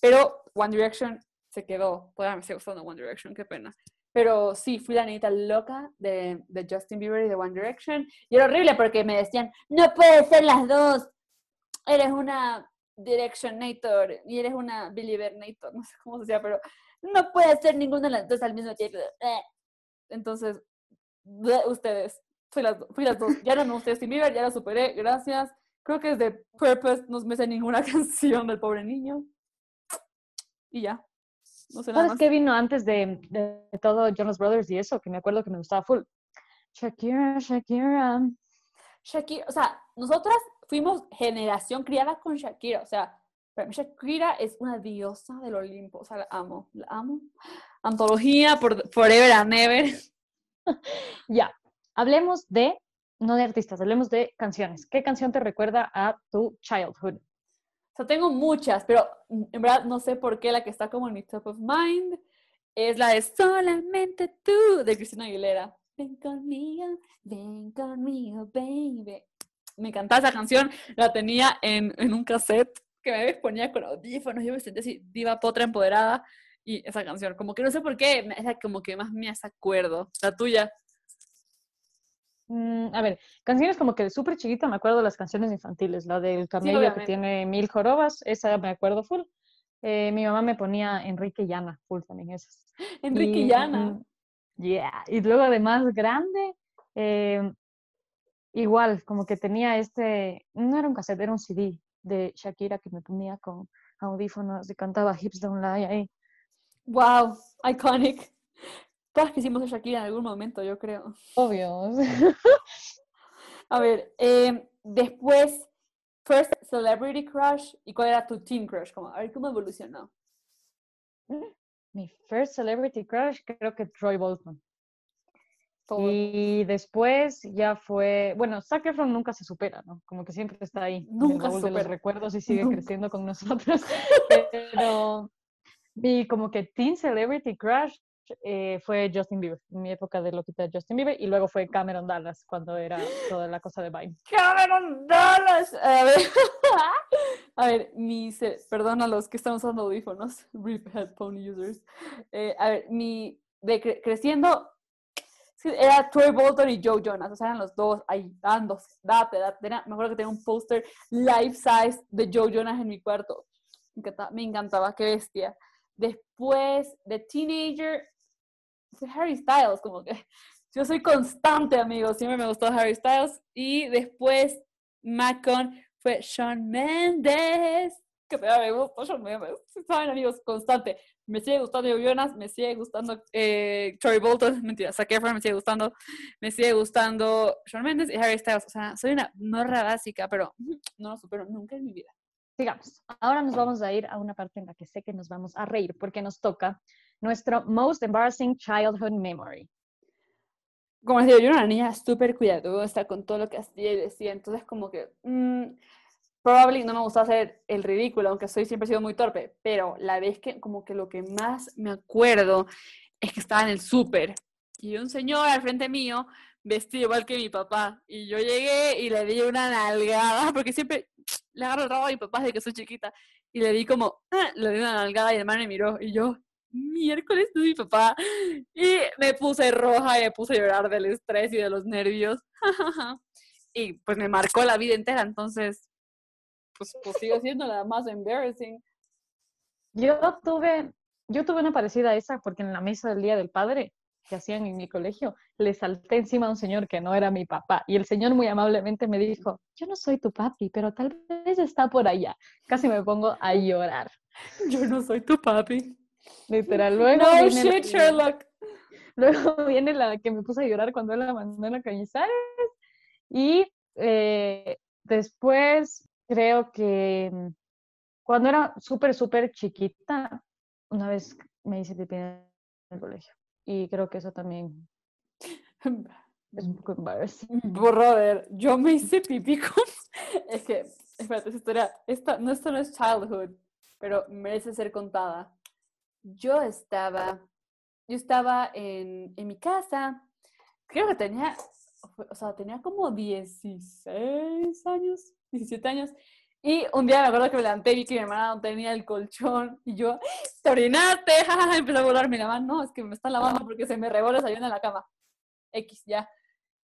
Pero One Direction se quedó. Todavía me sigue gustando One Direction, qué pena. Pero sí, fui la niñita loca de, de, Justin Bieber y de One Direction. Y era horrible porque me decían, no puedes ser las dos. Eres una Directionator y eres una Believernator. No sé cómo se llama, pero no puedes ser ninguna de las dos al mismo tiempo. Entonces, ustedes. Fui las, fui las dos. Ya no me gusté Justin Bieber, ya la superé, gracias. Creo que es de Purpose, no me sé ninguna canción del pobre niño. Y ya. No sé nada ¿Sabes qué vino antes de, de, todo Jonas Brothers y eso? Que me acuerdo que me gustaba full. Shakira, Shakira. Shakira, o sea, nosotras fuimos generación criada con Shakira, o sea, Shakira es una diosa del Olimpo, o sea, la amo, la amo. Antología por Forever and Ever. ya, hablemos de, no de artistas, hablemos de canciones. ¿Qué canción te recuerda a tu childhood? O tengo muchas, pero en verdad no sé por qué la que está como en mi top of mind es la de Solamente tú de Cristina Aguilera. Ven conmigo, ven conmigo, baby. Me encantaba esa canción, la tenía en, en un cassette que me ponía con audífonos, yo me sentía así, diva potra empoderada y esa canción. Como que no sé por qué, es la como que más me hace acuerdo. La tuya. Mm, a ver, canciones como que de súper chiquita me acuerdo de las canciones infantiles. La del camello que tiene mil jorobas, esa me acuerdo full. Eh, mi mamá me ponía Enrique y Ana, full también esas. Enrique y, Ana. Yeah. Y luego de más grande, eh, igual, como que tenía este, no era un cassette, era un CD de Shakira que me ponía con audífonos y cantaba Hips Don't Lie ahí. Wow, iconic. Todas quisimos ser Shakira en algún momento, yo creo. Obvio. A ver, eh, después, first celebrity crush y cuál era tu teen crush, como, a ver cómo evolucionó. Mi first celebrity crush creo que Troy Bolton. Y después ya fue, bueno, Zac Efron nunca se supera, ¿no? Como que siempre está ahí. Nunca de los recuerdos y sigue creciendo con nosotros. Pero mi como que teen celebrity crush eh, fue Justin Bieber, mi época de loquita Justin Bieber, y luego fue Cameron Dallas cuando era toda la cosa de Vine. Cameron Dallas. A ver, a ver, mi, perdón a los que están usando audífonos, rip headphone users. Eh, a ver, mi, de creciendo, era Troy Bolton y Joe Jonas, o sea, eran los dos ahí dándose, date, date. me acuerdo que tenía un póster life size de Joe Jonas en mi cuarto. Me encantaba, me encantaba, qué bestia. Después de Teenager, Harry Styles, como que yo soy constante, amigos, siempre me gustó Harry Styles. Y después, Macon fue Sean Mendes, que me gustó Sean Mendes, saben, amigos, constante. Me sigue gustando Jonas, me sigue gustando eh, Bolton, mentira, Zac Efron me sigue gustando, me sigue gustando Sean Mendes y Harry Styles. O sea, soy una morra básica, pero no lo supero nunca en mi vida. Sigamos. Ahora nos vamos a ir a una parte en la que sé que nos vamos a reír porque nos toca nuestro most embarrassing childhood memory. Como les digo, yo era una niña súper cuidadosa con todo lo que hacía y decía, entonces como que mm, probablemente no me gusta hacer el ridículo, aunque soy siempre he sido muy torpe, pero la vez que como que lo que más me acuerdo es que estaba en el súper y un señor al frente mío vestido igual que mi papá y yo llegué y le di una nalgada porque siempre le agarro el rabo a mi papá desde que soy chiquita y le di como, ah", le di una nalgada y el hermano me miró y yo, miércoles de mi papá. Y me puse roja y me puse a llorar del estrés y de los nervios. y pues me marcó la vida entera, entonces, pues, pues sigo siendo la más embarrassing. Yo tuve, yo tuve una parecida a esa porque en la mesa del Día del Padre que hacían en mi colegio, le salté encima a un señor que no era mi papá. Y el señor muy amablemente me dijo, yo no soy tu papi, pero tal vez está por allá. Casi me pongo a llorar. Yo no soy tu papi. Literal. Luego no viene shit, Sherlock. Luego viene la que me puso a llorar cuando la mandó a Cañizares. Y eh, después creo que mm, cuando era súper, súper chiquita, una vez me hice pipí en el colegio. Y creo que eso también es un poco embarrassing. Brother, yo me hice pipí con... Es que, espérate, esa historia, esta, no, esto no es childhood, pero merece ser contada yo estaba, yo estaba en, en mi casa, creo que tenía, o sea, tenía como 16 años, 17 años, y un día me acuerdo que me levanté y vi que mi hermana no tenía el colchón y yo, ¡te orinaste! Empezó a volar mi mamá, no, es que me está lavando porque se me revuelve el en la cama. X, ya.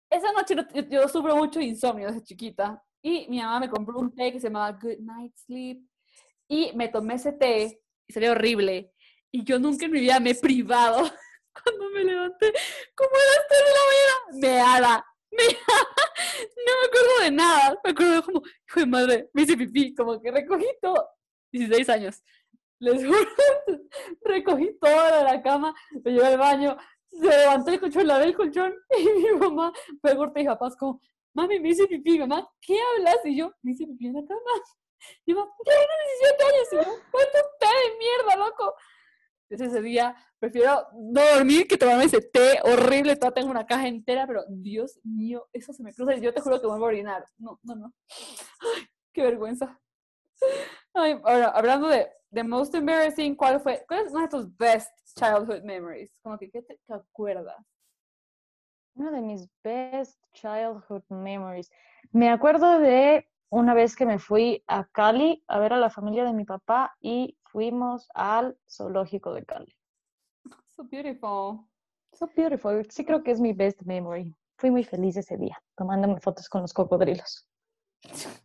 Esa noche yo, yo, sufro mucho insomnio desde chiquita y mi mamá me compró un té que se llamaba Good Night Sleep y me tomé ese té y salió horrible. Y yo nunca en mi vida me he privado cuando me levanté como a las 3 de la mañana. Me ala, me No me acuerdo de nada. Me acuerdo como, hijo de madre, me hice pipí, como que recogí todo. 16 años. Les juro, recogí todo de la cama, me llevé al baño, se levantó el colchón, lavé el colchón y mi mamá fue corte y papás como, mami, me hice pipí, mamá, ¿qué hablas? Y yo, me hice pipí en la cama. Y mamá, tengo 17 años, y yo, ¿cuánto té de mierda, loco? Desde ese día prefiero no dormir que tomarme ese té horrible. Todavía tengo una caja entera, pero Dios mío, eso se me cruza y yo te juro que voy a orinar. No, no, no. Ay, qué vergüenza. Ay, ahora, hablando de the most embarrassing, ¿cuál fue? ¿Cuál es una de tus best childhood memories? Como que, ¿qué te acuerdas? Una de mis best childhood memories. Me acuerdo de una vez que me fui a Cali a ver a la familia de mi papá y fuimos al zoológico de Cali. So beautiful. So beautiful. Sí creo que es mi best memory. Fui muy feliz ese día, tomándome fotos con los cocodrilos.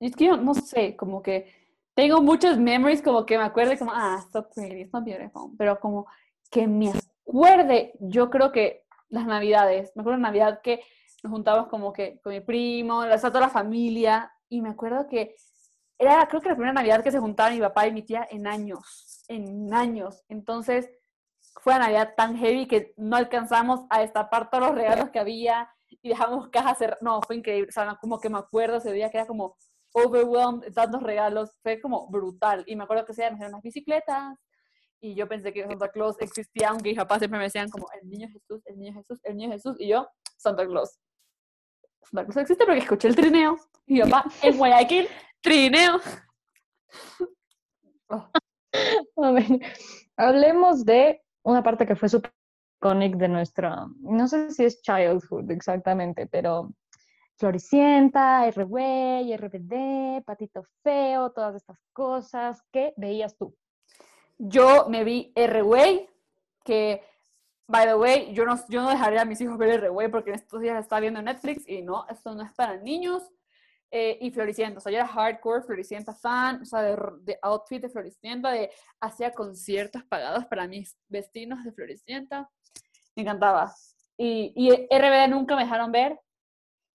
Es que yo no sé, como que tengo muchas memories como que me acuerde como, ah, so pretty, so beautiful. Pero como que me acuerde, yo creo que las navidades, me acuerdo de Navidad que nos juntamos como que con mi primo, toda la familia, y me acuerdo que era creo que la primera Navidad que se juntaban mi papá y mi tía en años, en años. Entonces fue una Navidad tan heavy que no alcanzamos a destapar todos los regalos que había y dejamos cajas cerradas. No, fue increíble. O sea, como que me acuerdo ese día que era como overwhelmed, tantos regalos. Fue como brutal. Y me acuerdo que se hacer unas bicicletas. Y yo pensé que Santa Claus existía, aunque mis papás siempre me decían como, el niño Jesús, el niño Jesús, el niño Jesús. Y yo, Santa Claus. Santa Claus existe porque escuché el trineo. Y mi papá, en Guayaquil, trineo. Oh. A ver, hablemos de una parte que fue súper icónica de nuestra, no sé si es childhood exactamente, pero Floricienta, R-Way, RBD, Patito Feo, todas estas cosas. ¿Qué veías tú? Yo me vi R-Way, que, by the way, yo no, yo no dejaría a mis hijos ver R-Way porque en estos días está viendo Netflix y no, esto no es para niños. Eh, y Floricienta, o sea, yo era hardcore Floricienta fan, o sea, de, outfit de Floricienta, de hacía conciertos pagados para mis vecinos de Floricienta, me encantaba. Y, y RBD nunca me dejaron ver.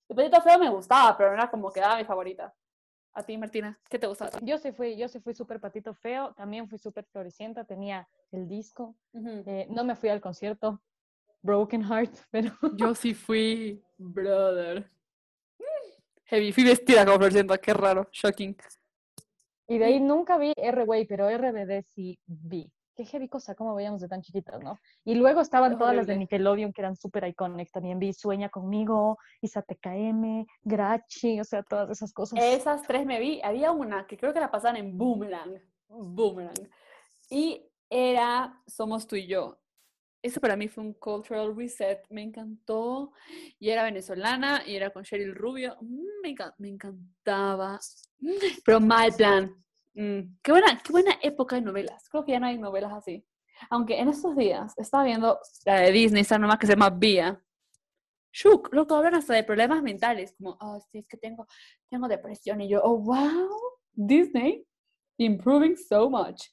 El Petito Feo me gustaba, pero no era como que era mi favorita. A ti, Martina, ¿qué te gustaba? Yo sí fui, yo sí fui súper patito feo, también fui súper floricienta, tenía el disco, eh, no me fui al concierto, Broken Heart, pero... Yo sí fui, brother. Heavy, fui vestida como floricienta, qué raro, shocking. Y de ahí nunca vi R-Way, pero RBD sí vi. Qué heavy cosa, como veíamos de tan chiquitas, ¿no? Y luego estaban todas las de Nickelodeon que eran súper icónicas. También vi Sueña conmigo, Isate KM, Grachi, o sea, todas esas cosas. Esas tres me vi. Había una que creo que la pasaban en Boomerang. Boomerang. Y era Somos tú y yo. Eso para mí fue un cultural reset. Me encantó. Y era venezolana y era con Cheryl Rubio. Mm, me, me encantaba. Pero mal plan. Mm, qué, buena, qué buena época de novelas. Creo que ya no hay novelas así. Aunque en estos días estaba viendo la de Disney, esa nomás que se llama Vía. Shuk, loco, hablan hasta de problemas mentales, como, oh, sí, es que tengo, tengo depresión. Y yo, oh, wow, Disney, improving so much.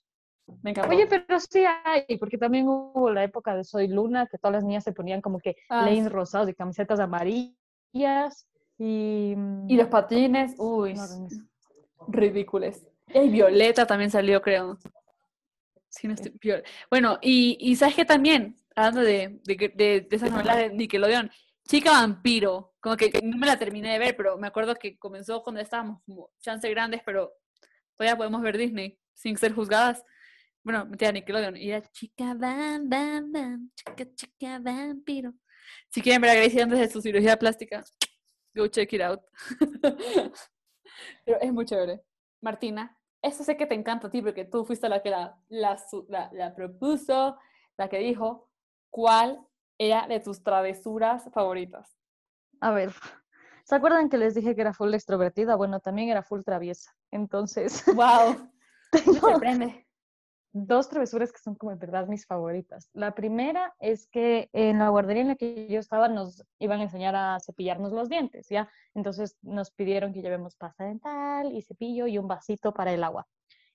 Me encantó. Oye, pero sí hay, porque también hubo la época de Soy Luna, que todas las niñas se ponían como que ah, rosados y camisetas amarillas. Y, y los patines, uy, ridículos. Y Violeta también salió, creo. Bueno, y, y sabes que también, hablando de, de, de, esas novelas de Nickelodeon, Chica Vampiro, como que no me la terminé de ver, pero me acuerdo que comenzó cuando estábamos como chance grandes, pero todavía podemos ver Disney sin ser juzgadas. Bueno, metía Nickelodeon y era Chica Van, Chica Vampiro. Si quieren ver a Gracie antes de su cirugía plástica, go check it out. pero es muy chévere. Martina, eso sé que te encanta a ti porque tú fuiste la que la, la, la, propuso, la que dijo, ¿cuál era de tus travesuras favoritas? A ver, ¿se acuerdan que les dije que era full extrovertida? Bueno, también era full traviesa. Entonces. ¡Wow! Me sorprende dos travesuras que son como en verdad mis favoritas. La primera es que en la guardería en la que yo estaba nos iban a enseñar a cepillarnos los dientes, ¿ya? Entonces nos pidieron que llevemos pasta dental y cepillo y un vasito para el agua.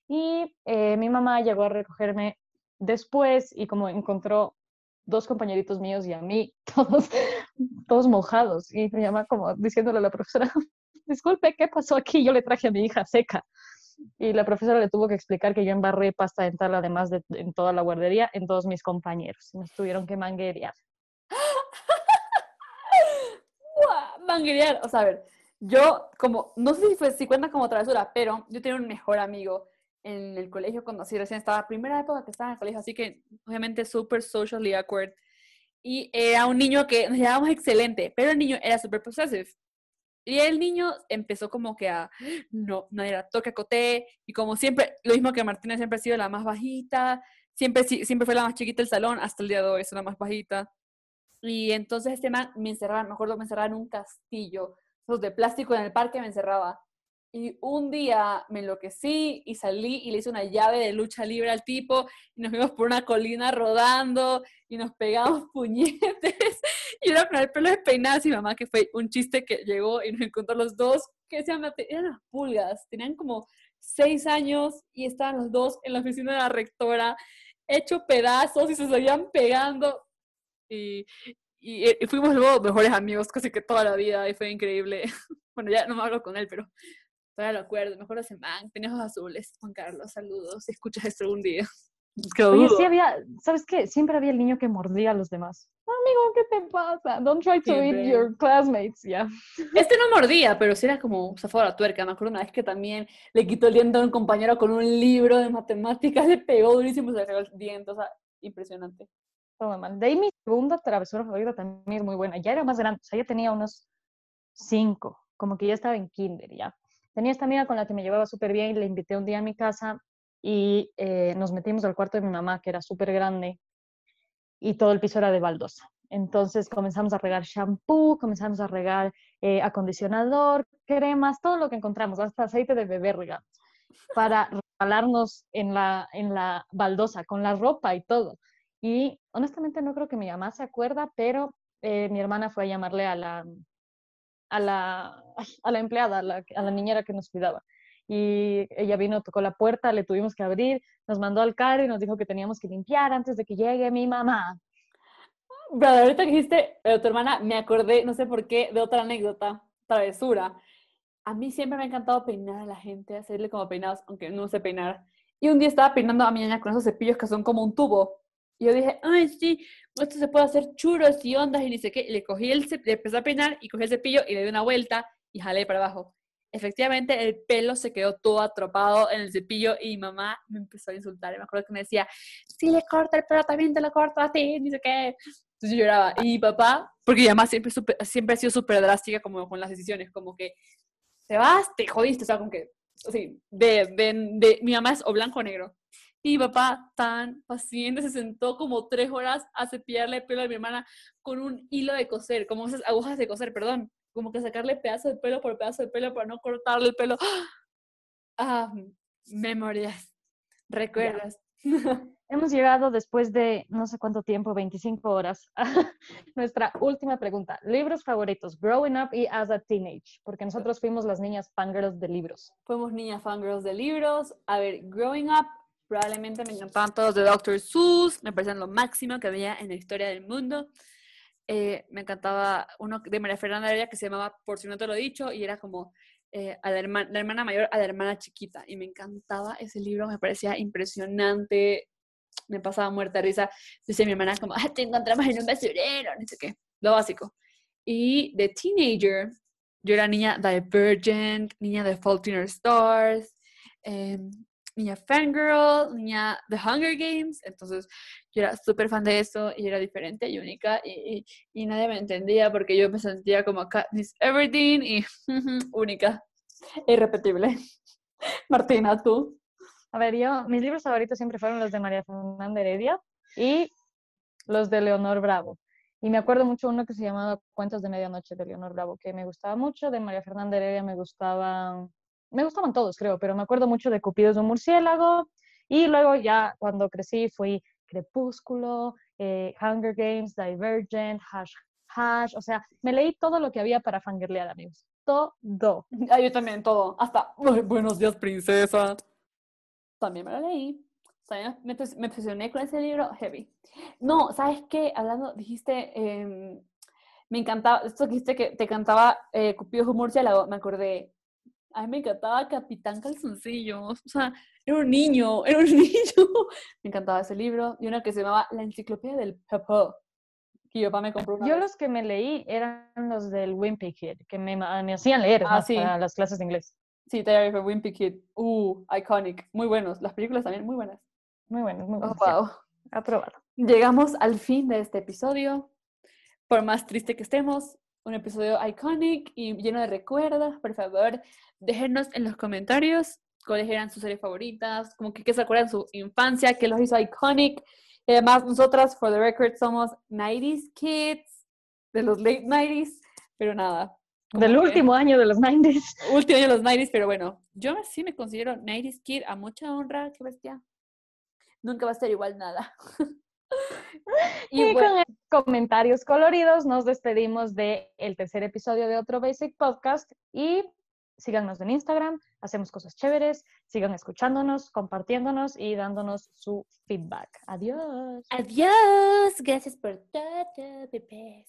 Y eh, mi mamá llegó a recogerme después y como encontró dos compañeritos míos y a mí, todos, todos mojados. Y me llama como diciéndole a la profesora, disculpe, ¿qué pasó aquí? Yo le traje a mi hija seca y la profesora le tuvo que explicar que yo embarré pasta dental además de en toda la guardería en todos mis compañeros. Nos tuvieron que manguerear. manguerear, o sea, a ver, yo como, no sé si, fue, si cuenta como travesura, pero yo tenía un mejor amigo en el colegio cuando así recién estaba, primera época que estaba en el colegio, así que obviamente súper socially awkward. Y era un niño que nos llevábamos excelente, pero el niño era súper possessive. Y el niño empezó como que a, no, no era toque coté, y como siempre, lo mismo que Martina siempre ha sido la más bajita, siempre, siempre fue la más chiquita del salón, hasta el día de hoy es la más bajita. Y entonces este man me encerraba, me acuerdo, me encerraba en un castillo, esos de plástico en el parque me encerraba. Y un día me enloquecí y salí y le hice una llave de lucha libre al tipo y nos fuimos por una colina rodando y nos pegamos puñetes. Y era con el pelo despeinado y mamá, que fue un chiste que llegó y nos encontró los dos, que se llaman, eran las pulgas, tenían como seis años y estaban los dos en la oficina de la rectora, hecho pedazos y se seguían pegando. Y, y, y fuimos luego mejores amigos casi que toda la vida y fue increíble. Bueno, ya no me hablo con él, pero Todavía lo acuerdo, me acuerdo de ese man, tenía ojos azules. Juan Carlos, saludos, si escuchas esto algún día. Oye, sí había, ¿sabes qué? Siempre había el niño que mordía a los demás. Amigo, ¿qué te pasa? Don't try to eat your classmates, ya. Este no mordía, pero sí era como zafado la tuerca. Me acuerdo una vez que también le quitó el diente a un compañero con un libro de matemáticas, le pegó durísimo se le cayó el diente. O sea, impresionante. Todo mal. De ahí mi segunda travesura favorita también es muy buena. Ya era más grande, o sea, ya tenía unos cinco, como que ya estaba en kinder, ya. Tenía esta amiga con la que me llevaba súper bien, le invité un día a mi casa y eh, nos metimos al cuarto de mi mamá, que era súper grande, y todo el piso era de baldosa. Entonces comenzamos a regar shampoo, comenzamos a regar eh, acondicionador, cremas, todo lo que encontramos, hasta aceite de bebé regamos, para regalarnos en la, en la baldosa, con la ropa y todo. Y honestamente no creo que mi mamá se acuerda, pero eh, mi hermana fue a llamarle a la, a la, a la empleada, a la, a la niñera que nos cuidaba y ella vino, tocó la puerta, le tuvimos que abrir, nos mandó al carro y nos dijo que teníamos que limpiar antes de que llegue mi mamá. Pero ahorita que dijiste de tu hermana, me acordé, no sé por qué, de otra anécdota, travesura. A mí siempre me ha encantado peinar a la gente, hacerle como peinados, aunque no sé peinar. Y un día estaba peinando a mi niña con esos cepillos que son como un tubo. Y yo dije, ay, sí, esto se puede hacer churos y ondas y ni sé qué. Y le cogí el le empecé a peinar y cogí el cepillo y le di una vuelta y jalé para abajo efectivamente el pelo se quedó todo atropado en el cepillo y mi mamá me empezó a insultar. Y me acuerdo que me decía, si le corta el pelo también te lo corto a ti, ni sé qué. Entonces yo lloraba. Y papá, porque mi mamá siempre, siempre ha sido súper drástica como con las decisiones, como que te vas, te jodiste, o sea, como que, así, de, de, de, mi mamá es o blanco o negro. Y mi papá, tan paciente, se sentó como tres horas a cepillarle el pelo a mi hermana con un hilo de coser, como esas agujas de coser, perdón como que sacarle pedazo de pelo por pedazo de pelo para no cortarle el pelo. Ah, memorias, recuerdas. Hemos llegado después de no sé cuánto tiempo, 25 horas, a nuestra última pregunta. Libros favoritos, Growing Up y As a Teenage, porque nosotros fuimos las niñas fangirls de libros. Fuimos niñas fangirls de libros. A ver, Growing Up, probablemente me encantaban todos de Dr. Seuss, me parecían lo máximo que había en la historia del mundo. Eh, me encantaba uno de María Fernanda Heredia que se llamaba Por si no te lo he dicho y era como eh, a la, hermana, mayor a la hermana chiquita y me encantaba ese libro, me parecía impresionante, me pasaba muerta risa. Dice mi hermana como, ah, te encontramos en un basurero, no sé qué, lo básico. Y de teenager, yo era niña Divergent, niña de Fault in Our Stars, eh, niña fangirl, niña The Hunger Games, entonces yo era súper fan de eso y era diferente y única y, y, nadie me entendía porque yo me sentía como Katniss Everdeen y única, irrepetible. Martina, ¿tú? A ver, yo, mis libros favoritos siempre fueron los de María Fernanda Heredia y los de Leonor Bravo. Y me acuerdo mucho uno que se llamaba Cuentos de Medianoche de Leonor Bravo, que me gustaba mucho, de María Fernanda Heredia me gustaba me gustaban todos, creo, pero me acuerdo mucho de Cupidos de un murciélago. Y luego ya cuando crecí fui Crepúsculo, eh, Hunger Games, Divergent, Hash Hash. O sea, me leí todo lo que había para fangirlear, amigos. Todo. Ah, yo también, todo. Hasta Buenos días, princesa. También me lo leí. me, me obsesioné con ese libro heavy. No, ¿sabes qué? Hablando, dijiste, em, me encantaba, esto que dijiste que te cantaba eh, Cupidos de un murciélago, me acordé a mí me encantaba Capitán Calzoncillos. O sea, era un niño, era un niño. me encantaba ese libro. Y una que se llamaba La Enciclopedia del Pepo. Que mi papá me compró una Yo los que me leí eran los del Wimpy Kid, que me, me hacían leer ah, para las clases de inglés. Sí, Diary of Wimpy Kid. Uh, iconic. Muy buenos. Las películas también muy buenas. Muy buenas, muy buenas. Oh, wow. Aprobado. Llegamos al fin de este episodio. Por más triste que estemos, un episodio iconic y lleno de recuerdos. Por favor, déjenos en los comentarios cuáles eran sus series favoritas, como que, que se acuerdan de su infancia, que los hizo iconic. Y además, nosotras, for the record, somos 90s kids, de los late 90s, pero nada. Del último año de los 90s. Último año de los 90s, pero bueno, yo sí me considero 90s kid a mucha honra, qué bestia. Nunca va a ser igual nada. Y, con comentarios coloridos nos despedimos del el tercer episodio de otro Basic Podcast y síganos en Instagram, hacemos cosas chéveres, sigan escuchándonos, compartiéndonos y dándonos su feedback. Adiós. Adiós. Gracias por todo, bebés.